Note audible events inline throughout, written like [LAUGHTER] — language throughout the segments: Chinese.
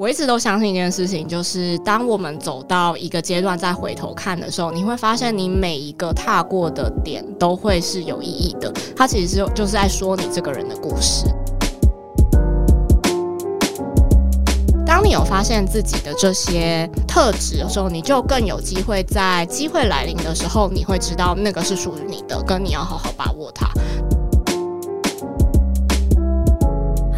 我一直都相信一件事情，就是当我们走到一个阶段再回头看的时候，你会发现你每一个踏过的点都会是有意义的。它其实就是在说你这个人的故事。当你有发现自己的这些特质的时候，你就更有机会在机会来临的时候，你会知道那个是属于你的，跟你要好好把握它。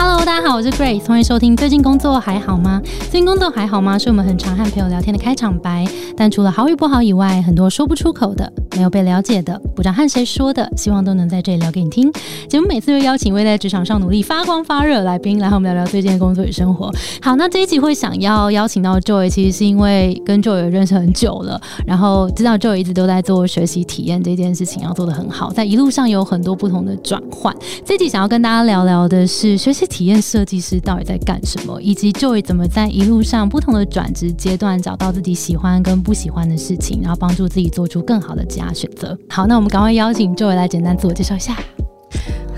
Hello，大家好，我是 Grace，欢迎收听。最近工作还好吗？最近工作还好吗？是我们很常和朋友聊天的开场白。但除了好与不好以外，很多说不出口的、没有被了解的、不知道和谁说的，希望都能在这里聊给你听。节目每次会邀请位在职场上努力发光发热来宾来和我们聊聊最近的工作与生活。好，那这一集会想要邀请到 Joy，其实是因为跟 Joy 认识很久了，然后知道 Joy 一直都在做学习体验这件事情，要做的很好，在一路上有很多不同的转换。这集想要跟大家聊聊的是学习体验设计师到底在干什么，以及 Joy 怎么在一路上不同的转职阶段找到自己喜欢跟不喜欢的事情，然后帮助自己做出更好的啊选择。好，那我们赶快邀请 Joy 来简单自我介绍一下。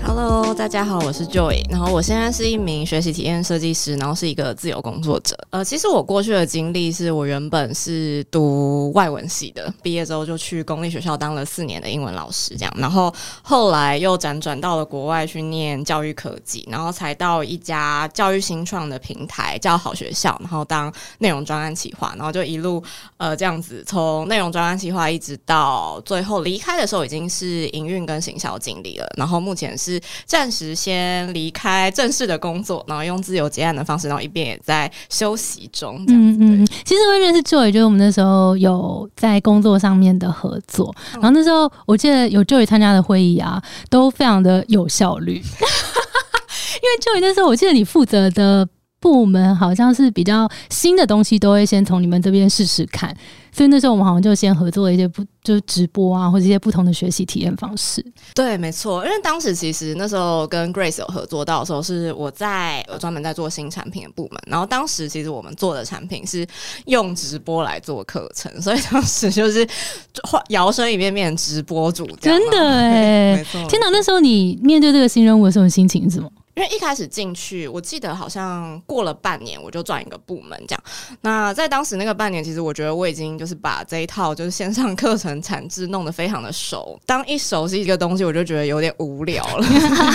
Hello，大家好，我是 Joy，然后我现在是一名学习体验设计师，然后是一个自由工作者。呃，其实我过去的经历是我原本是读外文系的，毕业之后就去公立学校当了四年的英文老师，这样，然后后来又辗转到了国外去念教育科技，然后才到一家教育新创的平台叫好学校，然后当内容专案企划，然后就一路呃这样子从内容专案企划一直到最后离开的时候已经是营运跟行销经理了，然后目前是。暂时先离开正式的工作，然后用自由结案的方式，然后一边也在休息中。嗯嗯，其实会认识 Joy，就是我们那时候有在工作上面的合作，然后那时候我记得有 Joy 参加的会议啊，都非常的有效率。[LAUGHS] 因为 Joy 那时候，我记得你负责的部门好像是比较新的东西，都会先从你们这边试试看。所以那时候我们好像就先合作了一些不就是直播啊，或者一些不同的学习体验方式。对，没错。因为当时其实那时候跟 Grace 有合作到的时候，是我在专门在做新产品的部门。然后当时其实我们做的产品是用直播来做课程，所以当时就是摇身一变变成直播主。真的 [LAUGHS] 哎，天哪！那时候你面对这个新任务的时候，心情是什么？因为一开始进去，我记得好像过了半年，我就转一个部门这样。那在当时那个半年，其实我觉得我已经就是把这一套就是线上课程产制弄得非常的熟。当一熟悉一个东西，我就觉得有点无聊了。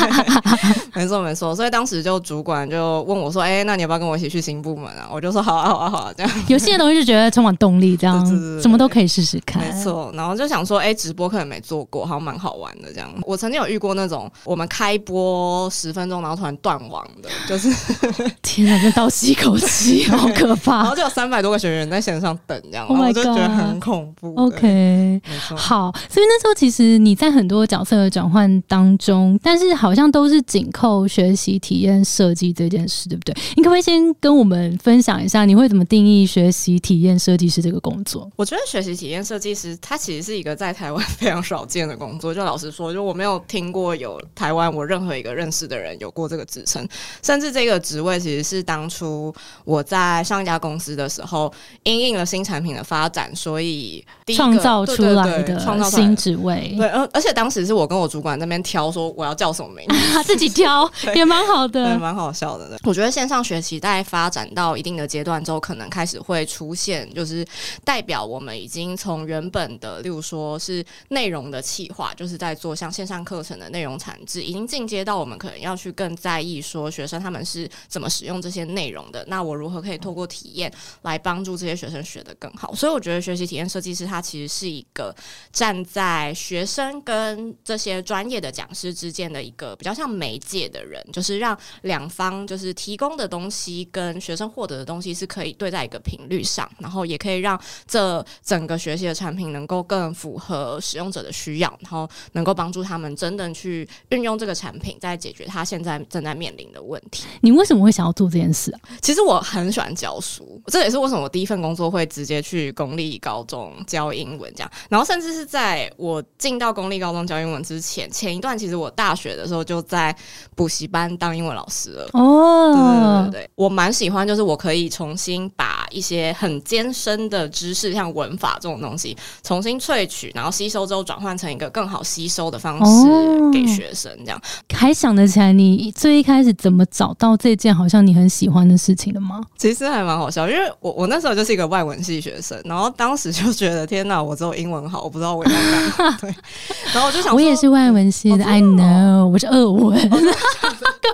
[LAUGHS] [LAUGHS] 没错没错，所以当时就主管就问我说：“哎，那你要不要跟我一起去新部门啊？”我就说：“好啊好啊好啊。”这样有些东西就觉得充满动力，这样什么都可以试试看。没错，然后就想说：“哎，直播课也没做过，好像蛮好玩的。”这样，我曾经有遇过那种我们开播十分钟，然后突然断网的，就是 [LAUGHS] 天哪，这倒吸一口气，[LAUGHS] 好可怕！然后就有三百多个学员在线上等，这样，我就觉得很恐怖。OK，好，所以那时候其实你在很多角色的转换当中，但是好像都是紧扣学习体验设计这件事，对不对？你可不可以先跟我们分享一下，你会怎么定义学习体验设计师这个工作？我觉得学习体验设计师，它其实是一个在台湾非常少见的工作。就老实说，就我没有听过有台湾我任何一个认识的人有过这个职称，甚至这个职位其实是当初我在上一家公司的时候，因应了新产品的发展，所以创造出来的新职位。对，而而且当时是我跟我主管那边挑，说我要叫什么名字，[LAUGHS] 他自己挑 [LAUGHS] 也蛮好的，蛮好笑的。我觉得线上学习在发展到一定的阶段之后，可能开始会出现，就是代表我们已经从原本的，例如说是内容的企划，就是在做像线上课程的内容产制，已经进阶到我们可能要去更在意说学生他们是怎么使用这些内容的。那我如何可以透过体验来帮助这些学生学得更好？所以我觉得学习体验设计师他其实是一个站在学生跟这些专业的讲师之间的一个比较像媒介的人，就是让两方就是提供的东西跟学生获得的东西是可以对在一个频率上，然后也可以让这整个学习的产品能够更符合使用者的需要，然后能够帮助他们真正去运用这个产品，在解决他现在正在面临的问题。你为什么会想要做这件事啊？其实我很喜欢教书，这也是为什么我第一份工作会直接去公立高中教英文这样。然后甚至是在我进到公立高中教英文之前，前一段其实我大学的时候就在补习班当英文老师了。哦，对对对对，我蛮喜欢，就是我可以重新把一些很艰深的知识，像文法这种东西，重新萃取，然后吸收之后转换成一个更好吸收的方式给学生。这样还想得起来，你最一开始怎么找到这件好像你很喜欢的事情的吗？其实还蛮好笑，因为我我那时候就是一个外文系学生，然后当时就觉得天哪，我只有英文好，我不知道我要干嘛。对，[LAUGHS] 然后我就想，我也是外文系的，I know，我是二文，更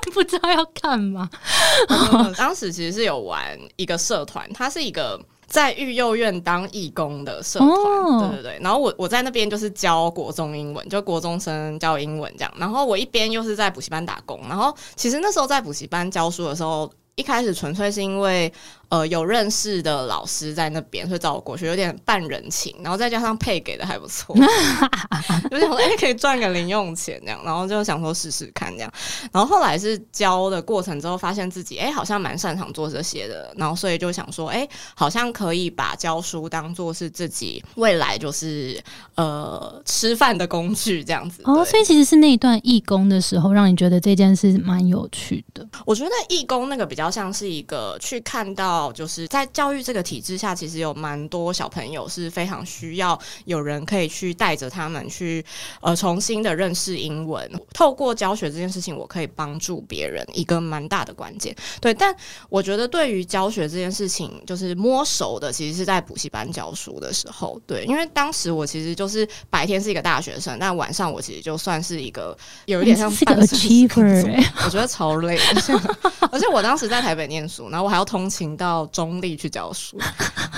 [LAUGHS] 不知道要干嘛。当时其实是有玩一个社团，它是一个在育幼院当义工的社团，对对对。然后我我在那边就是教国中英文，就国中生教英文这样。然后我一边又是在补习班打工。然后其实那时候在补习班教书的时候，一开始纯粹是因为。呃，有认识的老师在那边，所以找我过去，有点半人情，然后再加上配给的还不错，[LAUGHS] 就想说哎，可以赚个零用钱这样，然后就想说试试看这样，然后后来是教的过程之后，发现自己哎，好像蛮擅长做这些的，然后所以就想说哎，好像可以把教书当做是自己未来就是呃吃饭的工具这样子。哦，所以其实是那一段义工的时候，让你觉得这件事蛮有趣的。我觉得义工那个比较像是一个去看到。就是在教育这个体制下，其实有蛮多小朋友是非常需要有人可以去带着他们去呃重新的认识英文。透过教学这件事情，我可以帮助别人一个蛮大的关键。对，但我觉得对于教学这件事情，就是摸熟的，其实是在补习班教书的时候。对，因为当时我其实就是白天是一个大学生，但晚上我其实就算是一个有一点像个 achiever，[LAUGHS] 我觉得超累，[LAUGHS] 而且我当时在台北念书，然后我还要通勤到。到中立去教书，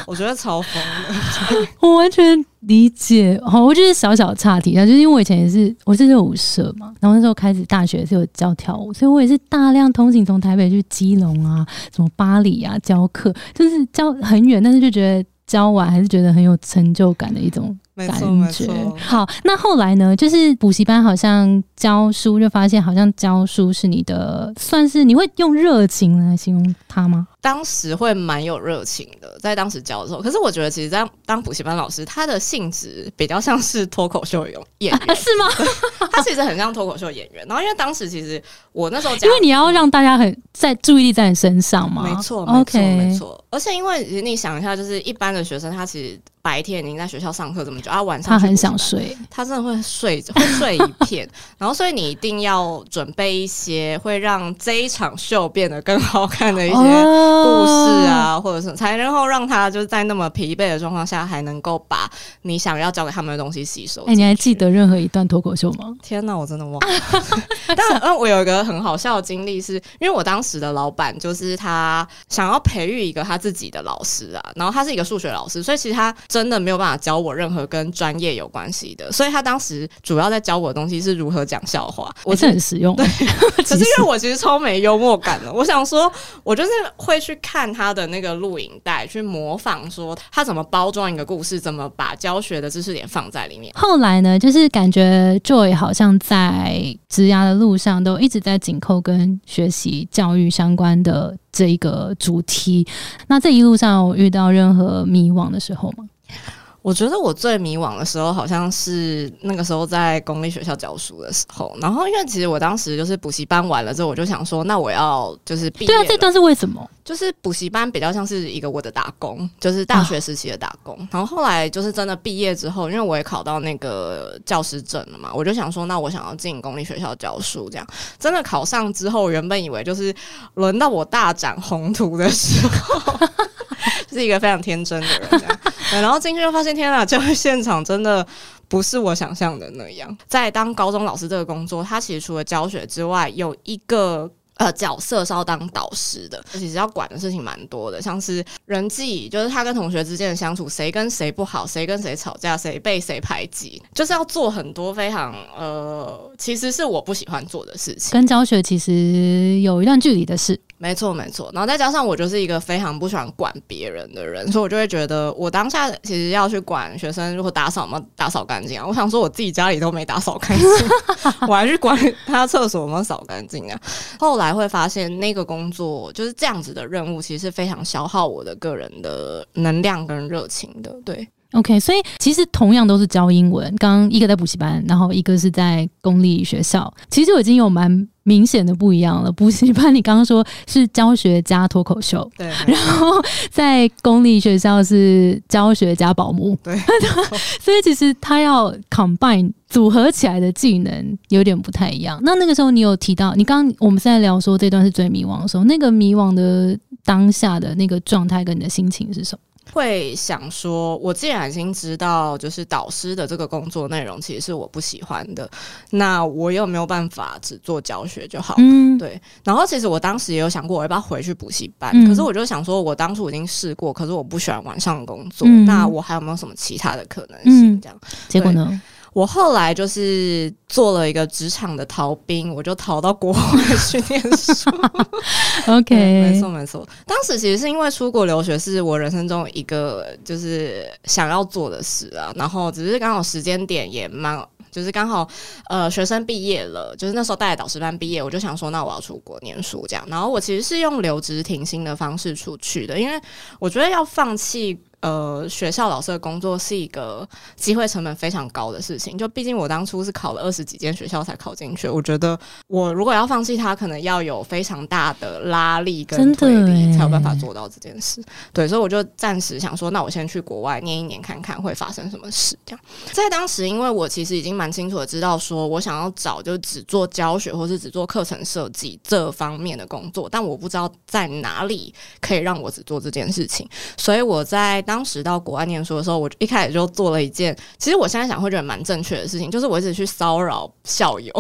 我觉得超疯的。[LAUGHS] 我完全理解。好，我就是小小岔题啊，就是因为我以前也是我是热舞社嘛，然后那时候开始大学是有教跳舞，所以我也是大量通勤从台北去基隆啊，什么巴黎啊教课，就是教很远，但是就觉得教完还是觉得很有成就感的一种。感觉好，那后来呢？就是补习班好像教书，就发现好像教书是你的，算是你会用热情来形容他吗？当时会蛮有热情的，在当时教的时候。可是我觉得，其实当当补习班老师，他的性质比较像是脱口秀演员，[LAUGHS] 是吗？[LAUGHS] 他其实很像脱口秀演员。然后，因为当时其实我那时候，因为你要让大家很在注意力在你身上嘛，没错，没错，没错。而且，因为你想一下，就是一般的学生，他其实。白天已经在学校上课这么久，啊，晚上他很想睡，他真的会睡，会睡一片。然后，所以你一定要准备一些会让这一场秀变得更好看的一些故事啊，或者是才能够让他就是在那么疲惫的状况下，还能够把你想要教给他们的东西吸收。哎，你还记得任何一段脱口秀吗？天哪，我真的忘了。[LAUGHS] 但嗯，我有一个很好笑的经历，是因为我当时的老板就是他想要培育一个他自己的老师啊，然后他是一个数学老师，所以其实他。真的没有办法教我任何跟专业有关系的，所以他当时主要在教我的东西是如何讲笑话，我是很实用。[LAUGHS] 对，可是因为我其实超没幽默感的，我想说，我就是会去看他的那个录影带，去模仿说他怎么包装一个故事，怎么把教学的知识点放在里面。后来呢，就是感觉 Joy 好像在职涯的路上都一直在紧扣跟学习教育相关的这一个主题。那这一路上有遇到任何迷惘的时候吗？我觉得我最迷惘的时候，好像是那个时候在公立学校教书的时候。然后，因为其实我当时就是补习班完了之后，我就想说，那我要就是毕业。对啊，这段是为什么？就是补习班比较像是一个我的打工，就是大学时期的打工。然后后来就是真的毕业之后，因为我也考到那个教师证了嘛，我就想说，那我想要进公立学校教书。这样真的考上之后，原本以为就是轮到我大展宏图的时候，[LAUGHS] 是一个非常天真的人。然后进去就发现，天啊，教育现场真的不是我想象的那样。在当高中老师这个工作，他其实除了教学之外，有一个呃角色是要当导师的，其实要管的事情蛮多的，像是人际，就是他跟同学之间的相处，谁跟谁不好，谁跟谁吵架，谁被谁排挤，就是要做很多非常呃，其实是我不喜欢做的事情，跟教学其实有一段距离的事。没错，没错。然后再加上我就是一个非常不喜欢管别人的人，所以我就会觉得，我当下其实要去管学生如果打扫吗？打扫干净啊！我想说，我自己家里都没打扫干净，[LAUGHS] 我还去管他厕所有没有扫干净啊？后来才会发现，那个工作就是这样子的任务，其实是非常消耗我的个人的能量跟热情的。对。OK，所以其实同样都是教英文，刚刚一个在补习班，然后一个是在公立学校，其实就已经有蛮明显的不一样了。补习班你刚刚说是教学加脱口秀，对，然后在公立学校是教学加保姆，对，[LAUGHS] 所以其实他要 combine 组合起来的技能有点不太一样。那那个时候你有提到，你刚刚我们在聊说这段是最迷惘的时候，那个迷惘的当下的那个状态跟你的心情是什么？会想说，我既然已经知道，就是导师的这个工作内容其实是我不喜欢的，那我有没有办法只做教学就好。嗯，对。然后其实我当时也有想过，我要不要回去补习班？可是我就想说，我当初已经试过，可是我不喜欢晚上工作，那我还有没有什么其他的可能性？这样，结果呢？我后来就是做了一个职场的逃兵，我就逃到国外 [LAUGHS] 去念书。[LAUGHS] OK，没错没错。当时其实是因为出国留学是我人生中一个就是想要做的事啊，然后只是刚好时间点也蛮，就是刚好呃学生毕业了，就是那时候带导师班毕业，我就想说那我要出国念书这样。然后我其实是用留职停薪的方式出去的，因为我觉得要放弃。呃，学校老师的工作是一个机会成本非常高的事情。就毕竟我当初是考了二十几间学校才考进去，我觉得我如果要放弃它，可能要有非常大的拉力跟推力，才有办法做到这件事。对，所以我就暂时想说，那我先去国外念一年，看看会发生什么事。这样，在当时，因为我其实已经蛮清楚的知道，说我想要找就只做教学或是只做课程设计这方面的工作，但我不知道在哪里可以让我只做这件事情，所以我在。当时到国外念书的时候，我一开始就做了一件，其实我现在想会觉得蛮正确的事情，就是我一直去骚扰校友，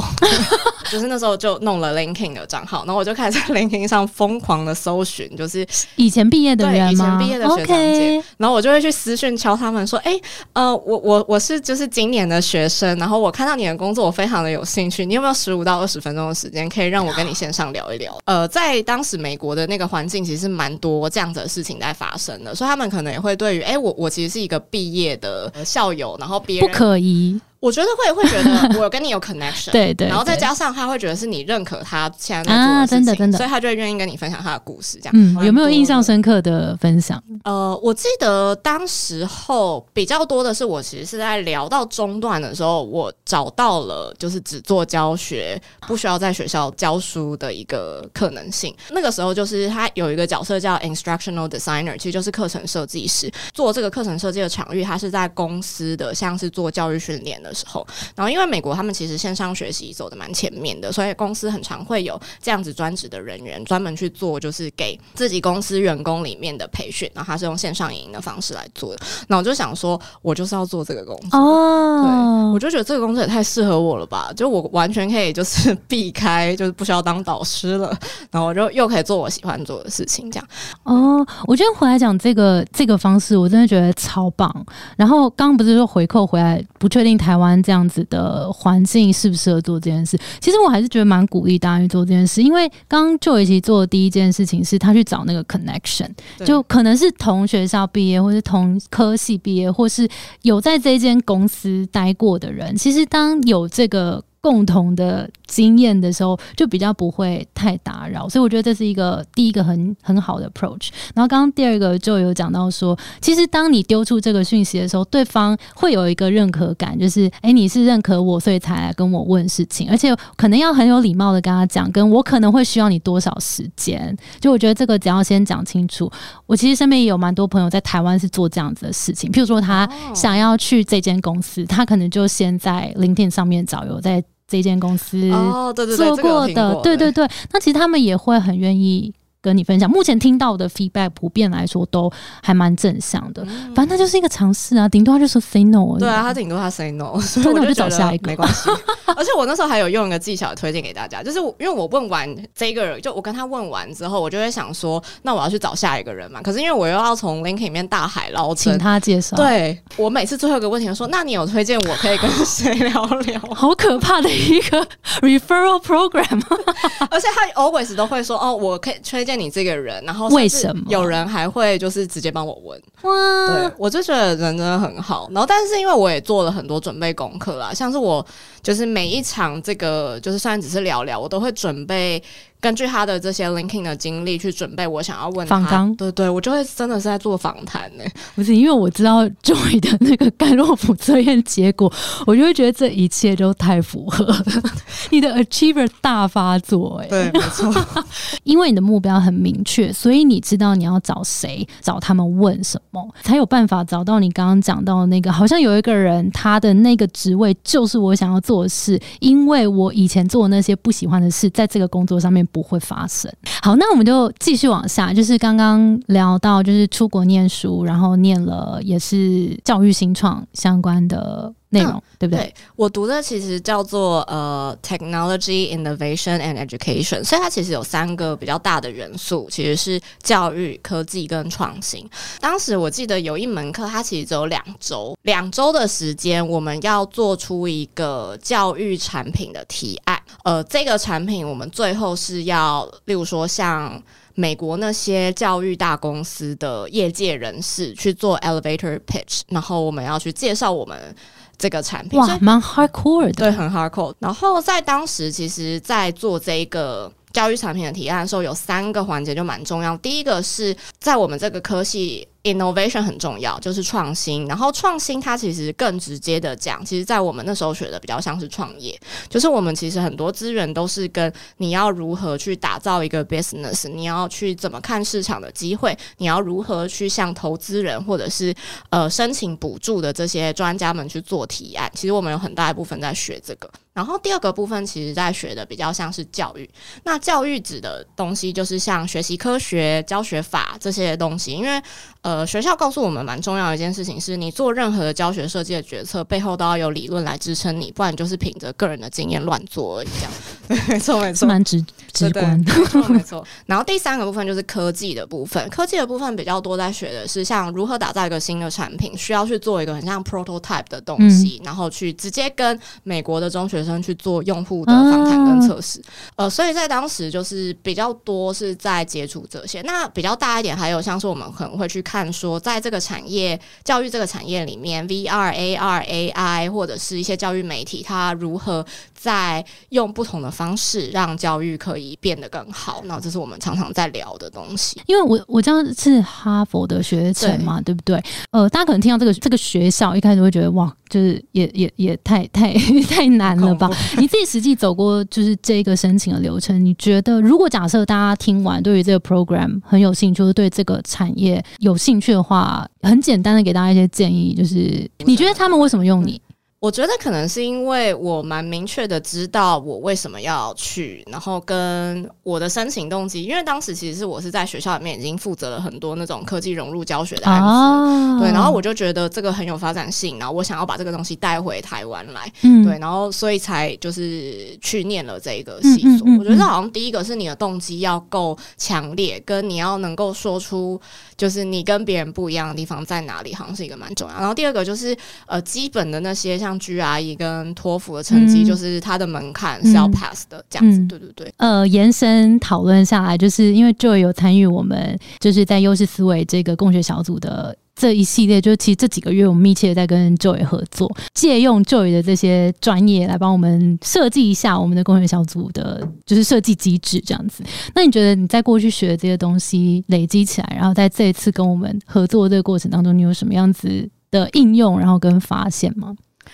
[LAUGHS] 就是那时候就弄了 LinkedIn 的账号，然后我就开始在 LinkedIn 上疯狂的搜寻，就是以前毕业的人以前毕业的学长姐，然后我就会去私讯敲他们说，哎，呃，我我我是就是今年的学生，然后我看到你的工作，我非常的有兴趣，你有没有十五到二十分钟的时间可以让我跟你线上聊一聊？呃，在当时美国的那个环境，其实蛮多这样子的事情在发生的，所以他们可能也会。对于哎，我我其实是一个毕业的校友，然后别人不可疑。我觉得会会觉得我跟你有 connection，[LAUGHS] 对对，然后再加上他会觉得是你认可他现在在做的事情，所以他就会愿意跟你分享他的故事。这样，嗯，有没有印象深刻的分享？呃，我记得当时候比较多的是，我其实是在聊到中段的时候，我找到了就是只做教学，不需要在学校教书的一个可能性。那个时候就是他有一个角色叫 instructional designer，其实就是课程设计师。做这个课程设计的场域，他是在公司的，像是做教育训练的。的时候，然后因为美国他们其实线上学习走的蛮前面的，所以公司很常会有这样子专职的人员专门去做，就是给自己公司员工里面的培训，然后他是用线上营的方式来做的。那我就想说，我就是要做这个工作哦，对，我就觉得这个工作也太适合我了吧，就我完全可以就是避开，就是不需要当导师了，然后我就又可以做我喜欢做的事情，这样。哦，我觉得回来讲这个这个方式，我真的觉得超棒。然后刚刚不是说回扣回来，不确定台。湾这样子的环境适不适合做这件事？其实我还是觉得蛮鼓励大家去做这件事，因为刚刚就一起做的第一件事情是他去找那个 connection，就可能是同学校毕业，或是同科系毕业，或是有在这间公司待过的人。其实当有这个。共同的经验的时候，就比较不会太打扰，所以我觉得这是一个第一个很很好的 approach。然后刚刚第二个就有讲到说，其实当你丢出这个讯息的时候，对方会有一个认可感，就是哎，你是认可我，所以才来跟我问事情，而且可能要很有礼貌的跟他讲，跟我可能会需要你多少时间。就我觉得这个只要先讲清楚。我其实身边也有蛮多朋友在台湾是做这样子的事情，譬如说他想要去这间公司，他可能就先在 LinkedIn 上面找有在。这间公司哦，对对对，做过的，对对对，那其实他们也会很愿意。跟你分享，目前听到的 feedback 普遍来说都还蛮正向的。反正他就是一个尝试啊，顶多他就说 say no。对啊，他顶多他 say no，所以我就找下一个没关系。而且我那时候还有用一个技巧推荐给大家，就是因为我问完这个人，就我跟他问完之后，我就会想说，那我要去找下一个人嘛。可是因为我又要从 link 里面大海捞针，请他介绍。对我每次最后一个问题说，那你有推荐我可以跟谁聊聊？[LAUGHS] 好可怕的一个 referral program。[LAUGHS] 而且他 always 都会说，哦，我可以推荐你这个人。然后为什么有人还会就是直接帮我问？哇，对我就觉得人真的很好。然后，但是因为我也做了很多准备功课啦，像是我就是每一场这个就是虽然只是聊聊，我都会准备根据他的这些 linking 的经历去准备我想要问访纲。对对，我就会真的是在做访谈呢。不是因为我知道 Joy 的那个盖洛普测验结果，我就会觉得这一切都太符合了。你的 Achiever 大发作，哎，对，没错。[LAUGHS] 因为你的目标很明确，所以你知道你要找谁，找他们问什么，才有办法找到你刚刚讲到的那个。好像有一个人，他的那个职位就是我想要做的事，因为我以前做的那些不喜欢的事，在这个工作上面不会发生。好，那我们就继续往下，就是刚刚聊到，就是出国念书，然后念了也是教育新创相关的。内容对不对？我读的其实叫做呃 technology innovation and education，所以它其实有三个比较大的元素，其实是教育、科技跟创新。当时我记得有一门课，它其实只有两周，两周的时间，我们要做出一个教育产品的提案。呃，这个产品我们最后是要，例如说像美国那些教育大公司的业界人士去做 elevator pitch，然后我们要去介绍我们。这个产品哇，蛮 hardcore 的，对，很 hardcore。然后在当时，其实，在做这个教育产品的提案的时候，有三个环节就蛮重要。第一个是在我们这个科系。Innovation 很重要，就是创新。然后创新它其实更直接的讲，其实，在我们那时候学的比较像是创业，就是我们其实很多资源都是跟你要如何去打造一个 business，你要去怎么看市场的机会，你要如何去向投资人或者是呃申请补助的这些专家们去做提案。其实我们有很大一部分在学这个。然后第二个部分，其实在学的比较像是教育。那教育指的东西，就是像学习科学、教学法这些东西，因为。呃，学校告诉我们蛮重要的一件事情是，你做任何的教学设计的决策，背后都要有理论来支撑你，不然就是凭着个人的经验乱做而已。这样，没 [LAUGHS] 错没错，蛮直直观的，没错没错。[LAUGHS] 然后第三个部分就是科技的部分，科技的部分比较多在学的是像如何打造一个新的产品，需要去做一个很像 prototype 的东西，然后去直接跟美国的中学生去做用户的访谈跟测试。呃，所以在当时就是比较多是在接触这些。那比较大一点，还有像是我们可能会去看。说，在这个产业教育这个产业里面，VR、AR、AI 或者是一些教育媒体，它如何在用不同的方式让教育可以变得更好？那这是我们常常在聊的东西。因为我我这样是哈佛的学生嘛，对不对？呃，大家可能听到这个这个学校，一开始会觉得哇，就是也也也太太 [LAUGHS] 太难了吧？[LAUGHS] 你自己实际走过就是这个申请的流程，你觉得如果假设大家听完对于这个 program 很有兴趣，就是对这个产业有。兴趣的话，很简单的给大家一些建议，就是你觉得他们为什么用你？我觉得可能是因为我蛮明确的知道我为什么要去，然后跟我的申请动机。因为当时其实是我是在学校里面已经负责了很多那种科技融入教学的案子，对，然后我就觉得这个很有发展性，然后我想要把这个东西带回台湾来，对，然后所以才就是去念了这个系所。我觉得好像第一个是你的动机要够强烈，跟你要能够说出就是你跟别人不一样的地方在哪里，好像是一个蛮重要。然后第二个就是呃基本的那些像。像 GRE 跟托福的成绩，就是它的门槛是要 pass 的，这样子，对对对。呃，延伸讨论下来，就是因为 Joy 有参与我们，就是在优势思维这个共学小组的这一系列，就是其实这几个月我们密切在跟 Joy 合作，借用 Joy 的这些专业来帮我们设计一下我们的共学小组的，就是设计机制这样子。那你觉得你在过去学的这些东西累积起来，然后在这一次跟我们合作这个过程当中，你有什么样子的应用，然后跟发现吗？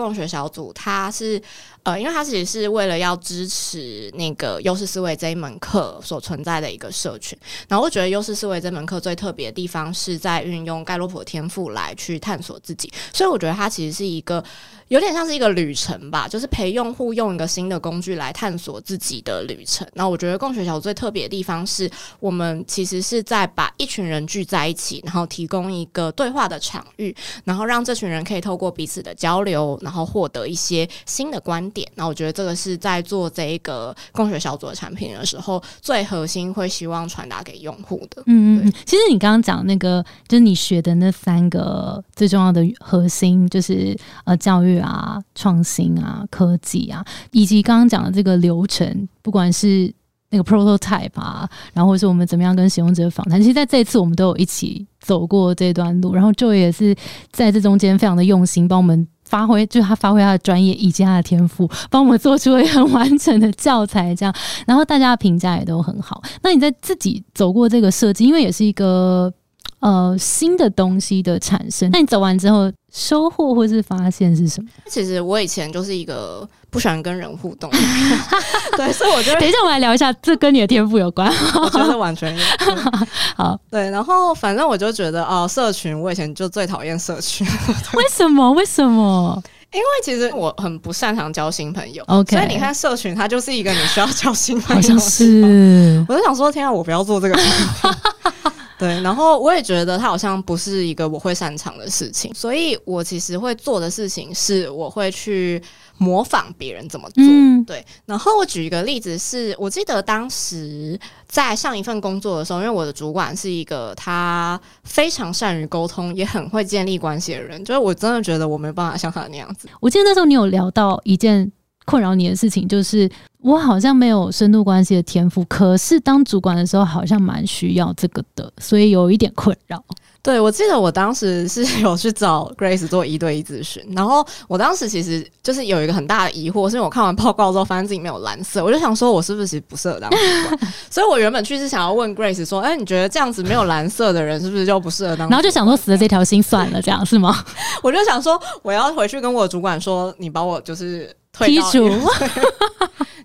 共学小组，它是呃，因为它其实是为了要支持那个优势思维这一门课所存在的一个社群。然后我觉得优势思维这门课最特别的地方是在运用盖洛普天赋来去探索自己，所以我觉得它其实是一个。有点像是一个旅程吧，就是陪用户用一个新的工具来探索自己的旅程。那我觉得共学小组最特别的地方是我们其实是在把一群人聚在一起，然后提供一个对话的场域，然后让这群人可以透过彼此的交流，后获得一些新的观点。那我觉得这个是在做这一个共学小组的产品的时候，最核心会希望传达给用户的。嗯嗯，其实你刚刚讲那个，就是你学的那三个最重要的核心，就是呃教育。啊，创新啊，科技啊，以及刚刚讲的这个流程，不管是那个 prototype 啊，然后或是我们怎么样跟使用者访谈，其实在这一次我们都有一起走过这段路，然后 Joy 也是在这中间非常的用心，帮我们发挥，就是他发挥他的专业以及他的天赋，帮我们做出了很完整的教材，这样，[LAUGHS] 然后大家的评价也都很好。那你在自己走过这个设计，因为也是一个呃新的东西的产生，那你走完之后收获或是发现是什么？其实我以前就是一个不喜欢跟人互动 [LAUGHS] 对，所以我觉得等一下我们来聊一下，这跟你的天赋有关。我觉得完全有。[LAUGHS] 好，对，然后反正我就觉得哦，社群，我以前就最讨厌社群，为什么？为什么？因为其实我很不擅长交新朋友 OK 所以你看社群，它就是一个你需要交新朋好像友的地方。是我就想说，天啊，我不要做这个。[LAUGHS] 对，然后我也觉得它好像不是一个我会擅长的事情，所以我其实会做的事情是，我会去模仿别人怎么做。嗯对，然后我举一个例子是，我记得当时在上一份工作的时候，因为我的主管是一个他非常善于沟通，也很会建立关系的人，就是我真的觉得我没办法像他那样子。我记得那时候你有聊到一件困扰你的事情，就是我好像没有深度关系的天赋，可是当主管的时候好像蛮需要这个的，所以有一点困扰。对，我记得我当时是 [LAUGHS] 有去找 Grace 做一对一咨询，然后我当时其实就是有一个很大的疑惑，是因为我看完报告之后发现自己没有蓝色，我就想说我是不是其实不适合当主管，[LAUGHS] 所以我原本去是想要问 Grace 说，哎，你觉得这样子没有蓝色的人是不是就不适合当？然后就想说死了这条心算了，这样是吗？[LAUGHS] 我就想说我要回去跟我主管说，你把我就是退到剔除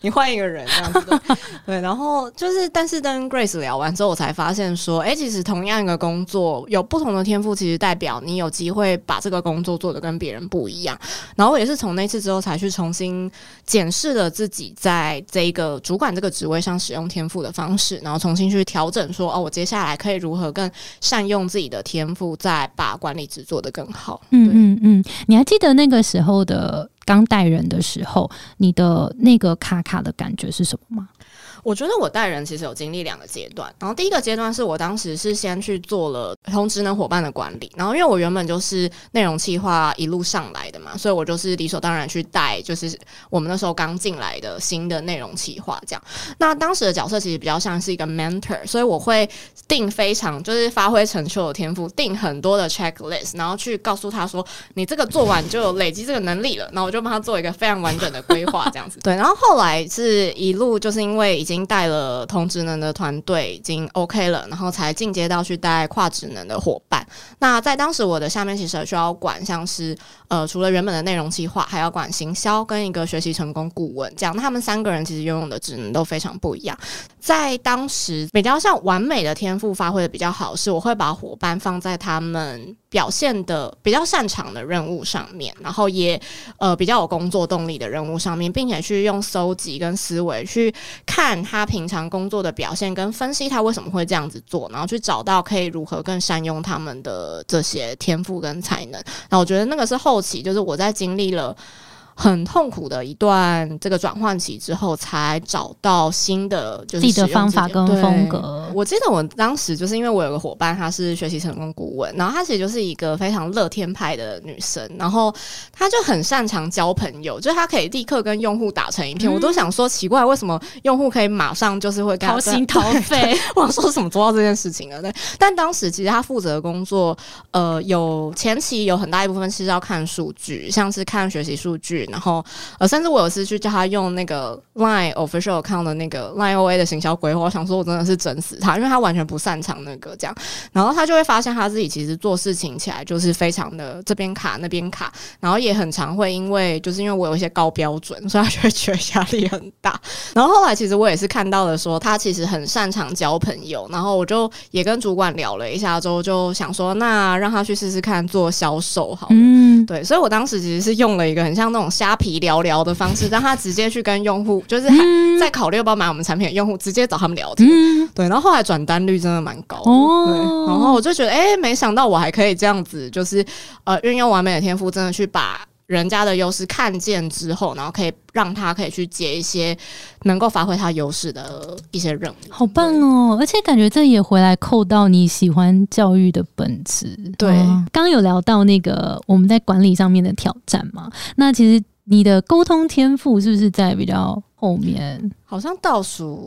你换一个人这样子的，对，然后就是，但是跟 Grace 聊完之后，我才发现说，哎、其实同样一个工作有不同的天赋，其实代表你有机会把这个工作做得跟别人不一样。然后我也是从那次之后，才去重新检视了自己在这一个主管这个职位上使用天赋的方式，然后重新去调整说，哦，我接下来可以如何更善用自己的天赋，再把管理职做得更好。嗯嗯嗯，你还记得那个时候的刚带人的时候，你的那个卡卡的感觉是什么吗？我觉得我带人其实有经历两个阶段，然后第一个阶段是我当时是先去做了同职能伙伴的管理，然后因为我原本就是内容企划一路上来的嘛，所以我就是理所当然去带，就是我们那时候刚进来的新的内容企划这样。那当时的角色其实比较像是一个 mentor，所以我会定非常就是发挥成秀的天赋，定很多的 checklist，然后去告诉他说，你这个做完就有累积这个能力了，然后我就帮他做一个非常完整的规划这样子。[LAUGHS] 对，然后后来是一路就是因为已经已经带了同职能的团队已经 OK 了，然后才进阶到去带跨职能的伙伴。那在当时我的下面其实需要管像是呃除了原本的内容计划，还要管行销跟一个学习成功顾问，这样那他们三个人其实拥有的职能都非常不一样。在当时比较像完美的天赋发挥的比较好，是我会把伙伴放在他们表现的比较擅长的任务上面，然后也呃比较有工作动力的任务上面，并且去用搜集跟思维去看他平常工作的表现，跟分析他为什么会这样子做，然后去找到可以如何更善用他们的这些天赋跟才能。然后我觉得那个是后期，就是我在经历了。很痛苦的一段这个转换期之后，才找到新的就是自己的方法跟风格我记得我当时就是因为我有个伙伴，她是学习成功顾问，然后她其实就是一个非常乐天派的女生，然后她就很擅长交朋友，就是她可以立刻跟用户打成一片。我都想说奇怪，为什么用户可以马上就是会掏心掏肺，[LAUGHS] 我想说怎么做到这件事情的？对，但当时其实她负责的工作，呃，有前期有很大一部分是要看数据，像是看学习数据，然后呃，甚至我有次去叫她用那个 Line official account 的那个 Line OA 的行销规划，我想说我真的是整死他，因为他完全不擅长那个这样，然后他就会发现他自己其实做事情起来就是非常的这边卡那边卡，然后也很常会因为就是因为我有一些高标准，所以他就会觉得压力很大。然后后来其实我也是看到了说他其实很擅长交朋友，然后我就也跟主管聊了一下之后，就想说那让他去试试看做销售好了。嗯，对，所以我当时其实是用了一个很像那种虾皮聊聊的方式，让他直接去跟用户，就是还在考虑要不要买我们产品的用户，直接找他们聊天。嗯，对，然后后来转单率真的蛮高的，哦对，然后我就觉得，哎、没想到我还可以这样子，就是呃，运用完美的天赋，真的去把人家的优势看见之后，然后可以让他可以去接一些能够发挥他优势的一些任务。好棒哦！而且感觉这也回来扣到你喜欢教育的本质。对嗯刚刚有聊到那个我们在管理上面的挑战嘛，那其实你的沟通天赋是不是在比较后面？好像倒数，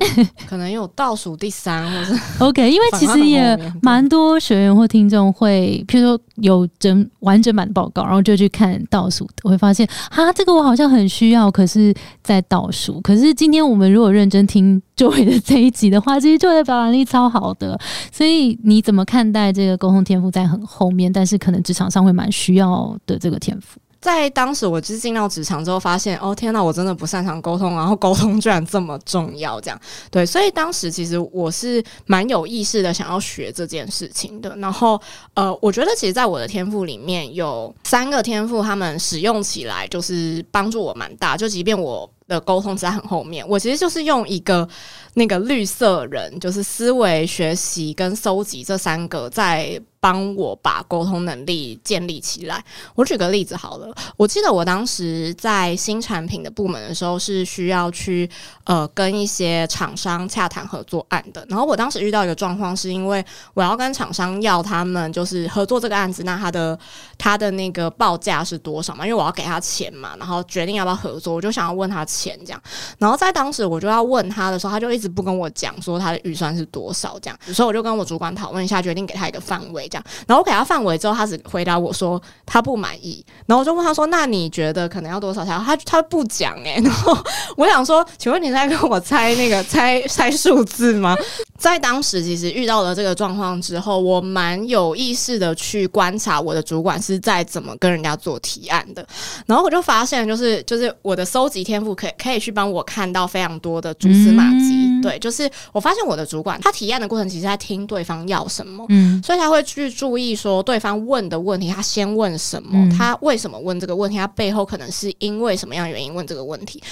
可能有倒数第三，或者 [LAUGHS] OK，因为其实也蛮多学员或听众会，譬如说有整完整版的报告，然后就去看倒数，我会发现哈，这个我好像很需要，可是在倒数。可是今天我们如果认真听 Joy 的这一集的话，其实 Joy 的表达力超好的。所以你怎么看待这个沟通天赋在很后面，但是可能职场上会蛮需要的这个天赋？在当时，我就是进到职场之后，发现哦天呐，我真的不擅长沟通，然后沟通居然这么重要，这样对，所以当时其实我是蛮有意识的想要学这件事情的。然后呃，我觉得其实在我的天赋里面有三个天赋，他们使用起来就是帮助我蛮大，就即便我的沟通在很后面，我其实就是用一个那个绿色人，就是思维、学习跟搜集这三个在。帮我把沟通能力建立起来。我举个例子好了，我记得我当时在新产品的部门的时候，是需要去呃跟一些厂商洽谈合作案的。然后我当时遇到一个状况，是因为我要跟厂商要他们就是合作这个案子，那他的他的那个报价是多少嘛？因为我要给他钱嘛，然后决定要不要合作，我就想要问他钱这样。然后在当时我就要问他的时候，他就一直不跟我讲说他的预算是多少这样。所以我就跟我主管讨论一下，决定给他一个范围。这样，然后我给他范围之后，他只回答我说他不满意。然后我就问他说：“那你觉得可能要多少条？”他他不讲哎。[LAUGHS] 然后我想说，请问你在跟我猜那个猜猜数字吗？在当时，其实遇到了这个状况之后，我蛮有意识的去观察我的主管是在怎么跟人家做提案的。然后我就发现，就是就是我的搜集天赋可以可以去帮我看到非常多的蛛丝马迹。对，就是我发现我的主管他提案的过程，其实在听对方要什么，嗯，所以他会去注意说对方问的问题，他先问什么，他为什么问这个问题，他背后可能是因为什么样原因问这个问题，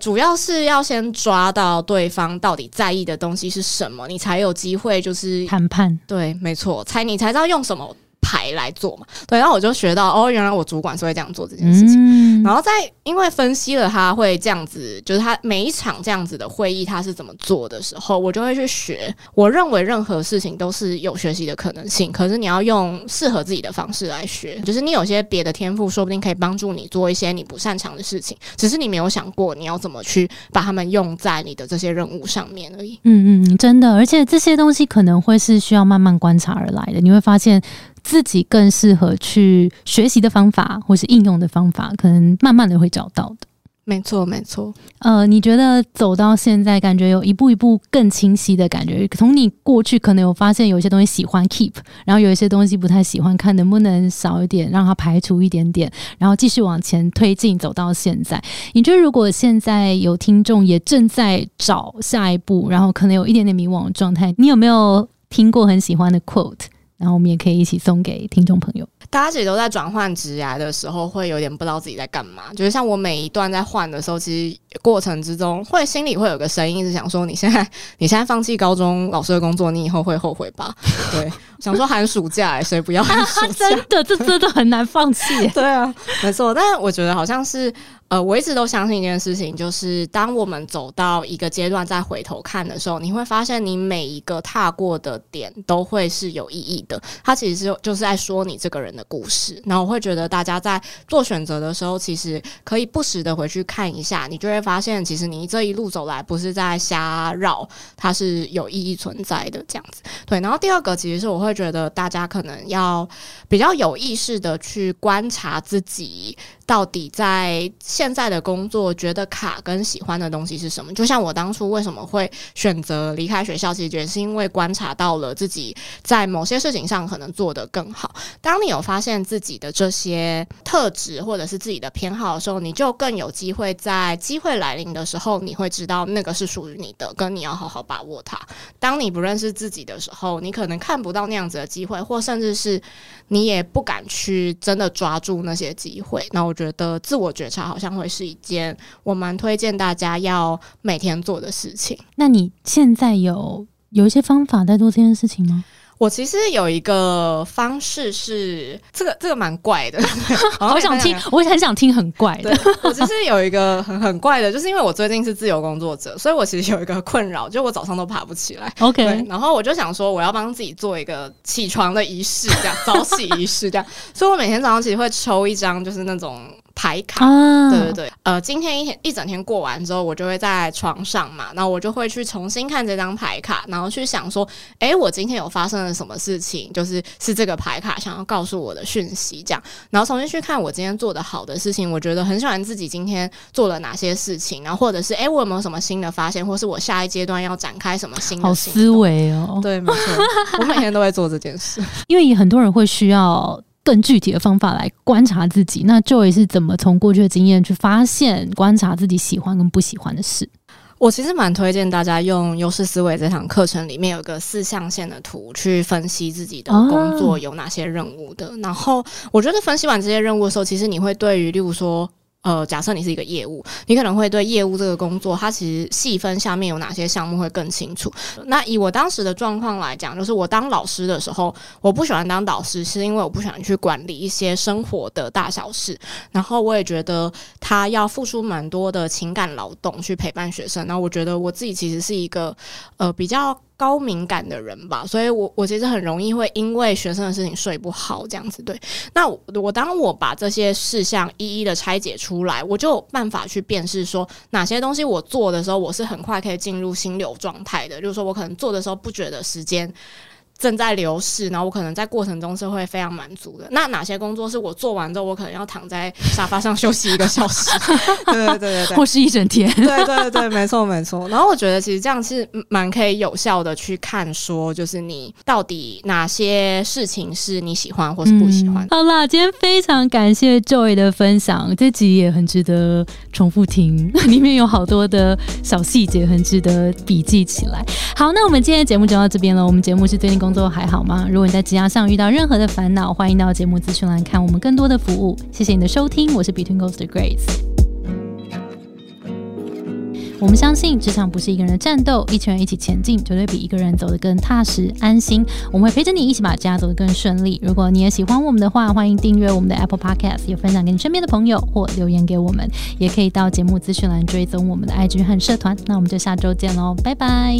主要是要先抓到对方到底在意的东西是什么，你才有机会就是谈判。对，没错，才你才知道用什么。牌来做嘛？对，然后我就学到哦，原来我主管是会这样做这件事情。然后在因为分析了他会这样子，就是他每一场这样子的会议他是怎么做的时候，我就会去学。我认为任何事情都是有学习的可能性，可是你要用适合自己的方式来学。就是你有些别的天赋，说不定可以帮助你做一些你不擅长的事情，只是你没有想过你要怎么去把它们用在你的这些任务上面而已。嗯嗯，真的，而且这些东西可能会是需要慢慢观察而来的，你会发现。自己更适合去学习的方法，或是应用的方法，可能慢慢的会找到的。没错，没错。呃，你觉得走到现在，感觉有一步一步更清晰的感觉。从你过去可能有发现有一些东西喜欢 keep，然后有一些东西不太喜欢，看能不能少一点，让它排除一点点，然后继续往前推进，走到现在。你觉得如果现在有听众也正在找下一步，然后可能有一点点迷惘的状态，你有没有听过很喜欢的 quote？然后我们也可以一起送给听众朋友。大家其实都在转换职涯的时候，会有点不知道自己在干嘛。就是像我每一段在换的时候，其实过程之中会心里会有个声音，是想说：你现在你现在放弃高中老师的工作，你以后会后悔吧？[LAUGHS] 对，[LAUGHS] 想说寒暑假，谁不要 [LAUGHS] 寒暑假？真的，这真的很难放弃。对啊，没错。但是我觉得好像是。呃，我一直都相信一件事情，就是当我们走到一个阶段再回头看的时候，你会发现你每一个踏过的点都会是有意义的。它其实是就是在说你这个人的故事。然后我会觉得大家在做选择的时候，其实可以不时的回去看一下，你就会发现，其实你这一路走来不是在瞎绕，它是有意义存在的。这样子，对。然后第二个，其实是我会觉得大家可能要比较有意识的去观察自己。到底在现在的工作觉得卡跟喜欢的东西是什么？就像我当初为什么会选择离开学校，其实也是因为观察到了自己在某些事情上可能做得更好。当你有发现自己的这些特质或者是自己的偏好的时候，你就更有机会在机会来临的时候，你会知道那个是属于你的，跟你要好好把握它。当你不认识自己的时候，你可能看不到那样子的机会，或甚至是你也不敢去真的抓住那些机会。那我。觉得自我觉察好像会是一件我蛮推荐大家要每天做的事情。那你现在有有一些方法在做这件事情吗？我其实有一个方式是这个这个蛮怪的，[LAUGHS] 好想听，我很想听很怪的。我其实有一个很很怪的，就是因为我最近是自由工作者，所以我其实有一个困扰，就我早上都爬不起来。OK，然后我就想说，我要帮自己做一个起床的仪式，这样早起仪式这样。所以我每天早上其实会抽一张，就是那种。牌卡。对对对，呃，今天一天一整天过完之后，我就会在床上嘛，然后我就会去重新看这张牌卡，然后去想说，哎，我今天有发生了什么事情，就是是这个牌卡想要告诉我的讯息，这样，然后重新去看我今天做的好的事情，我觉得很喜欢自己今天做了哪些事情，然后或者是哎，我有没有什么新的发现，或是我下一阶段要展开什么新的思维哦？[LAUGHS] 对，没错，我每天都会做这件事，因为很多人会需要。更具体的方法来观察自己，那 Joy 是怎么从过去的经验去发现、观察自己喜欢跟不喜欢的事？我其实蛮推荐大家用优势思维这堂课程里面有个四象限的图去分析自己的工作有哪些任务的。然后我觉得分析完这些任务的时候，其实你会对于，例如说。呃，假设你是一个业务，你可能会对业务这个工作，它其实细分下面有哪些项目会更清楚。那以我当时的状况来讲，就是我当老师的时候，我不喜欢当导师，是因为我不喜欢去管理一些生活的大小事。然后我也觉得他要付出蛮多的情感劳动去陪伴学生。那我觉得我自己其实是一个呃比较。高敏感的人吧，所以我我其实很容易会因为学生的事情睡不好这样子。对，那我当我把这些事项一一的拆解出来，我就有办法去辨识说哪些东西我做的时候，我是很快可以进入心流状态的。就是说我可能做的时候不觉得时间。正在流逝，然后我可能在过程中是会非常满足的。那哪些工作是我做完之后，我可能要躺在沙发上休息一个小时？[LAUGHS] 对对对对，或是一整天？对对对，没错没错。然后我觉得其实这样是蛮可以有效的去看，说就是你到底哪些事情是你喜欢或是不喜欢。好啦，今天非常感谢 Joy 的分享，这集也很值得重复听，[LAUGHS] 里面有好多的小细节，很值得笔记起来。好，那我们今天的节目就到这边了。我们节目是最近。工作还好吗？如果你在职涯上遇到任何的烦恼，欢迎到节目资讯栏看我们更多的服务。谢谢你的收听，我是 Between Ghost 的 Grace。我们相信职场不是一个人的战斗，一群人一起前进，绝对比一个人走得更踏实安心。我们会陪着你一起把家走得更顺利。如果你也喜欢我们的话，欢迎订阅我们的 Apple Podcast，也分享给你身边的朋友，或留言给我们，也可以到节目资讯栏追踪我们的 IG 和社团。那我们就下周见喽，拜拜。